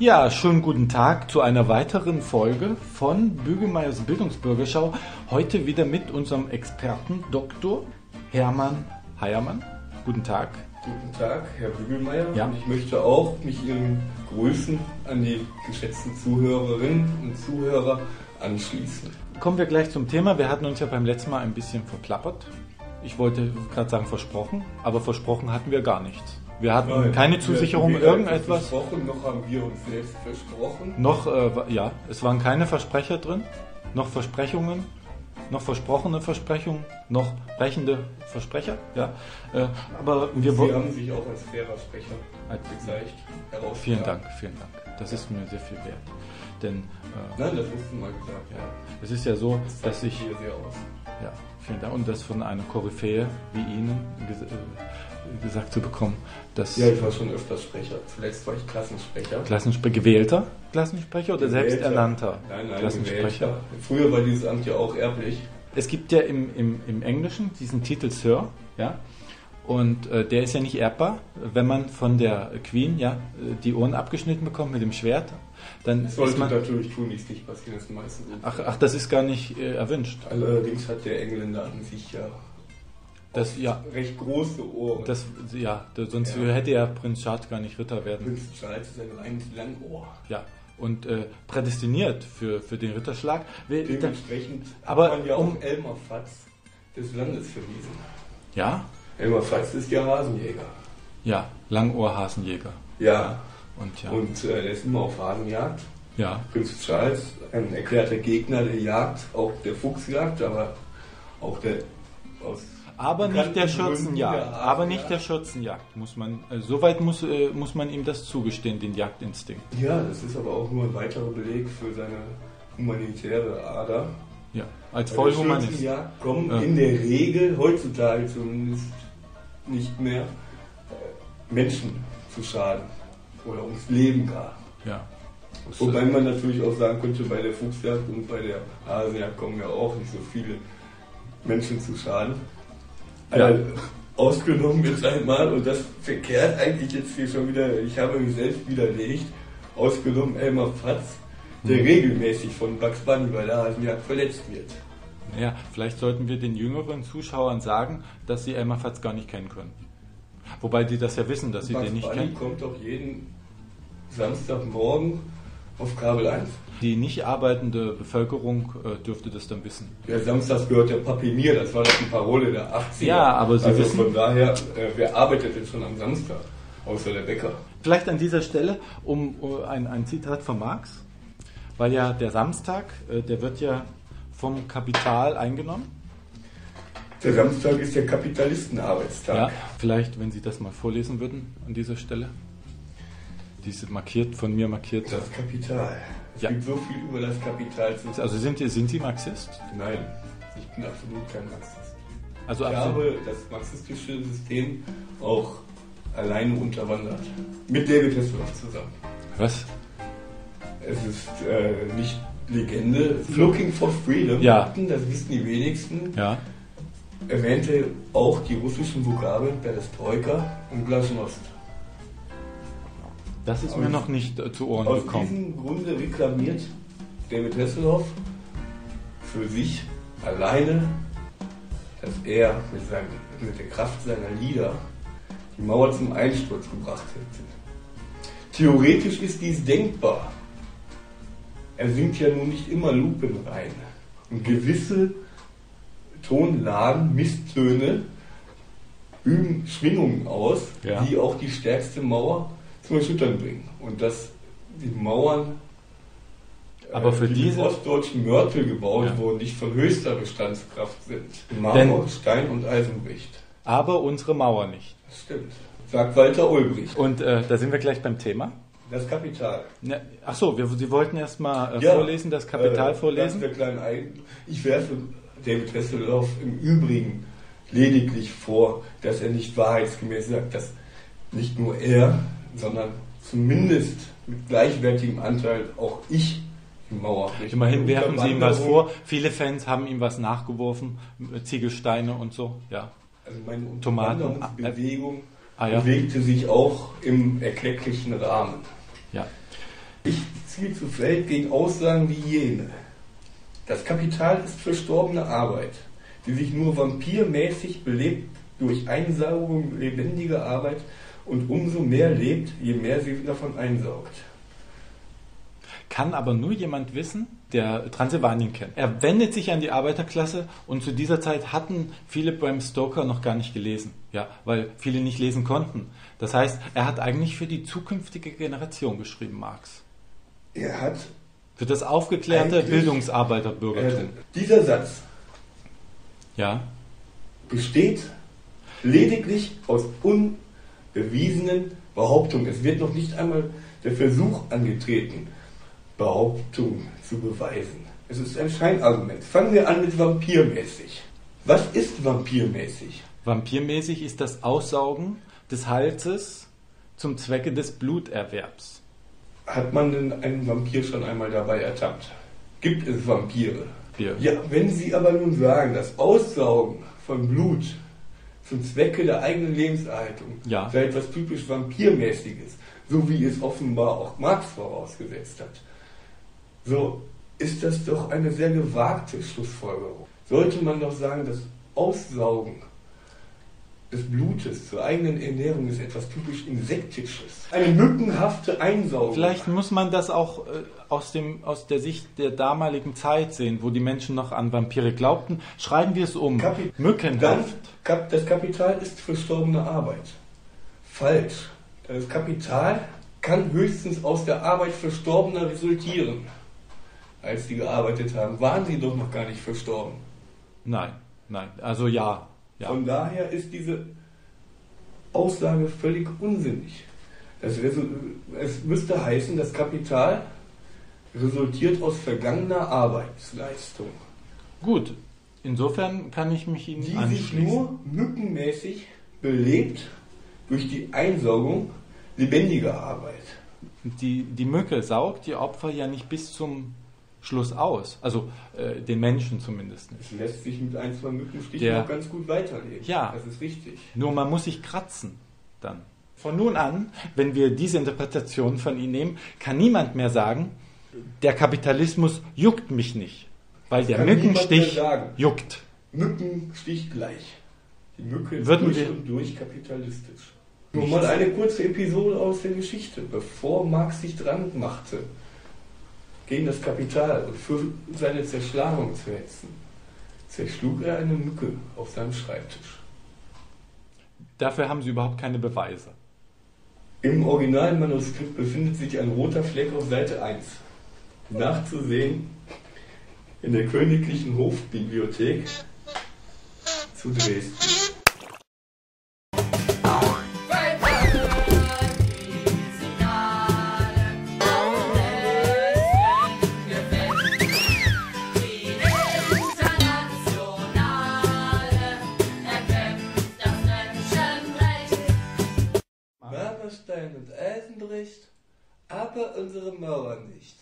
Ja, schönen guten Tag zu einer weiteren Folge von Bügelmeiers Bildungsbürgerschau. Heute wieder mit unserem Experten Dr. Hermann Heiermann. Guten Tag. Guten Tag, Herr Bügelmeier. Ja. Und ich möchte auch mich Ihren Grüßen an die geschätzten Zuhörerinnen und Zuhörer anschließen. Kommen wir gleich zum Thema. Wir hatten uns ja beim letzten Mal ein bisschen verplappert. Ich wollte gerade sagen versprochen, aber versprochen hatten wir gar nichts. Wir hatten Nein, keine wir- Zusicherung, irgendetwas. Versprochen, noch haben wir uns selbst versprochen. Noch, äh, ja, es waren keine Versprecher drin, noch Versprechungen, noch versprochene Versprechungen, noch brechende Versprecher, ja. Äh, aber wir Sie haben sich auch als fairer Sprecher gezeigt. herausgetragen. Vielen Dank, vielen Dank. Das ist mir sehr viel wert. Denn äh, Nein, das hast du mal gesagt. ja, es ist ja so, Das dass ich. hier sehr aus. Ja, vielen Dank. Und das von einer Koryphäe wie Ihnen ges äh, gesagt zu bekommen, dass Ja, ich war schon öfters Sprecher. Zuletzt war ich Klassensprecher. Klassenspre gewählter Klassensprecher oder Gewählter. selbsternannter Nein, nein, Klassensprecher? Gewählter. Früher war dieses Amt ja auch erblich. Es gibt ja im, im, im Englischen diesen Titel Sir, ja, und äh, der ist ja nicht erbbar. Wenn man von der Queen ja äh, die Ohren abgeschnitten bekommt mit dem Schwert, dann Das sollte man. natürlich tunlichst nicht passieren, das ist meistens. Ach, ach, das ist gar nicht äh, erwünscht. Allerdings hat der Engländer an sich ja Das, ja, recht große Ohren. das, ja, das, sonst Ja. hätte ja Prinz Charles gar nicht Ritter werden. Prinz Charles ist ein reines Langohr. Ja, und äh, prädestiniert für, für den Ritterschlag. Dementsprechend Aber hat man ja um- auch Elmar Fatz des Landes verwiesen. ja, Elmar Fatz ist ja Hasenjäger. ja, Langohrhasenjäger. Ja. Und ja, Und äh, der ist immer auf Hasenjagd. ja, Prinz Charles, ein erklärter Gegner der Jagd, auch der Fuchsjagd, aber auch der aus aber nicht der Schürzenjagd. der Aber nicht der Schürzenjagd, muss man. Äh, soweit muss, äh, muss man ihm das zugestehen, den Jagdinstinkt. Ja, das ist aber auch nur ein weiterer Beleg für seine humanitäre Ader. Ja, als Vollhumanist. Schürzenjagd kommen Ja. in der Regel, heutzutage zumindest nicht mehr, äh, Menschen zu Schaden oder ums Leben gar. Ja. Wobei man natürlich auch sagen könnte, bei der Fuchsjagd und bei der Hasenjagd kommen ja auch nicht so viele Menschen zu Schaden. Ja. Äh, ausgenommen jetzt einmal, und das verkehrt eigentlich jetzt hier schon wieder, ich habe mich selbst widerlegt, ausgenommen Elmar Fatz, der Hm. regelmäßig von Bugs Bunny bei der Hasenjagd verletzt wird. Ja, vielleicht sollten wir den jüngeren Zuschauern sagen, dass sie Elmar Fatz gar nicht kennen können. Wobei die das ja wissen, dass sie Bugs den nicht Bunny kennen. kommt doch jeden Samstagmorgen auf Kabel 1. Die nicht arbeitende Bevölkerung äh, dürfte das dann wissen. Ja, samstags gehört der Papinier, das war doch die Parole der 80er. Ja, aber Sie also wissen- Von daher, äh, wer arbeitet denn schon am Samstag? Außer der Bäcker. Vielleicht an dieser Stelle um uh, ein, ein Zitat von Marx, weil ja der Samstag, äh, der wird ja vom Kapital eingenommen. Der Samstag ist der Kapitalistenarbeitstag. Ja, vielleicht, wenn Sie das mal vorlesen würden an dieser Stelle. Diese markiert, von mir markiert. Das Kapital. Es Ja. gibt so viel über das Kapital zu Also sind, Sie- sind Sie Marxist? Nein, ich bin absolut kein Marxist. Also Ich habe das marxistische System auch alleine unterwandert. Mit David Hasselhoff zusammen. Was? Es ist äh, nicht Legende. Looking for Freedom, Ja. das wissen die wenigsten, Ja. erwähnte auch die russischen Vokabeln Perestroika und Glasnost. Das ist Aus- mir noch nicht äh, zu Ohren Aus gekommen. diesem Grunde reklamiert David Hasselhoff für sich alleine, dass er mit, seinem, mit der Kraft seiner Lieder die Mauer zum Einsturz gebracht hätte. Theoretisch ist dies denkbar. Er singt ja nun nicht immer lupenrein. Und gewisse Tonlagen, Misstöne üben Schwingungen aus, Ja. die auch die stärkste Mauer zum Erschüttern bringen. Und dass die Mauern, äh, Aber für die diese- ostdeutschen Mörtel gebaut Ja. wurden, nicht von höchster Bestandskraft sind. Marmor, Stein und Eisen bricht. Aber unsere Mauer nicht. Das stimmt. Sagt Walter Ulbricht. Und äh, da sind wir gleich beim Thema. Das Kapital. Ne, ach so, wir, Sie wollten erst mal äh, Ja, vorlesen, das Kapital Äh, vorlesen. Der kleine Eigen. Ich werfe David Hasselhoff im Übrigen lediglich vor, dass er nicht wahrheitsgemäß sagt, dass nicht nur er, sondern zumindest mit gleichwertigem Anteil auch ich die Mauer nicht. Immerhin werfen Sie ihm was vor. Viele Fans haben ihm was nachgeworfen, äh, Ziegelsteine und so. Ja. Also meine Tomaten. Unterwanderungsbewegung Ah, ja. bewegte sich auch im erklecklichen Rahmen. Ich ziehe zu Feld gegen Aussagen wie jene. Das Kapital ist verstorbene Arbeit, die sich nur vampirmäßig belebt durch Einsaugung lebendiger Arbeit und umso mehr lebt, je mehr sie davon einsaugt. Kann aber nur jemand wissen, der Transsilvanien kennt. Er wendet sich an die Arbeiterklasse und zu dieser Zeit hatten viele Bram Stoker noch gar nicht gelesen, ja, weil viele nicht lesen konnten. Das heißt, er hat eigentlich für die zukünftige Generation geschrieben, Marx. Er hat für das aufgeklärte Bildungsarbeiterbürgertum. Äh, dieser Satz ja. besteht lediglich aus unbewiesenen Behauptungen. Es wird noch nicht einmal der Versuch angetreten, Behauptungen zu beweisen. Es ist ein Scheinargument. Fangen wir an mit vampirmäßig. Was ist vampirmäßig? Vampirmäßig ist das Aussaugen des Halses zum Zwecke des Bluterwerbs. Hat man denn einen Vampir schon einmal dabei ertappt? Gibt es Vampire? Bier. Ja, wenn Sie aber nun sagen, das Aussaugen von Blut zum Zwecke der eigenen Lebenserhaltung ja. sei etwas typisch Vampirmäßiges, so wie es offenbar auch Marx vorausgesetzt hat, so ist das doch eine sehr gewagte Schlussfolgerung. Sollte man doch sagen, das Aussaugen des Blutes zur eigenen Ernährung ist etwas typisch Insektisches. Eine mückenhafte Einsaugung. Vielleicht muss man das auch äh, aus, dem, aus der Sicht der damaligen Zeit sehen, wo die Menschen noch an Vampire glaubten. Schreiben wir es um. Kapi Mückenhaft. Kap das Kapital ist verstorbene Arbeit. Falsch. Das Kapital kann höchstens aus der Arbeit Verstorbener resultieren. Als sie gearbeitet haben, waren sie doch noch gar nicht verstorben. Nein, nein. Also ja, ja. Von daher ist diese Aussage völlig unsinnig. Es müsste heißen, das Kapital resultiert aus vergangener Arbeitsleistung. Gut, insofern kann ich mich Ihnen Die anschließen. sich nur mückenmäßig belebt durch die Einsaugung lebendiger Arbeit. Die, die Mücke saugt die Opfer ja nicht bis zum Schluss aus. Also äh, den Menschen zumindest nicht. Es lässt sich mit ein, zwei Mückenstichen auch ganz gut weiterleben. Ja. Das ist richtig. Nur man muss sich kratzen dann. Von nun an, wenn wir diese Interpretation von Ihnen nehmen, kann niemand mehr sagen, der Kapitalismus juckt mich nicht. Weil das der Mückenstich juckt. Mückenstich gleich. Die Mücke ist Würden durch und durch kapitalistisch. Nur mal eine kurze Episode aus der Geschichte, bevor Marx sich dran machte, gegen das Kapital und für seine Zerschlagung zu hetzen, zerschlug er eine Mücke auf seinem Schreibtisch. Dafür haben Sie überhaupt keine Beweise. Im Originalmanuskript befindet sich ein roter Fleck auf Seite 1. Nachzusehen in der Königlichen Hofbibliothek zu Dresden. Stein und Eisen bricht, aber unsere Mauer nicht.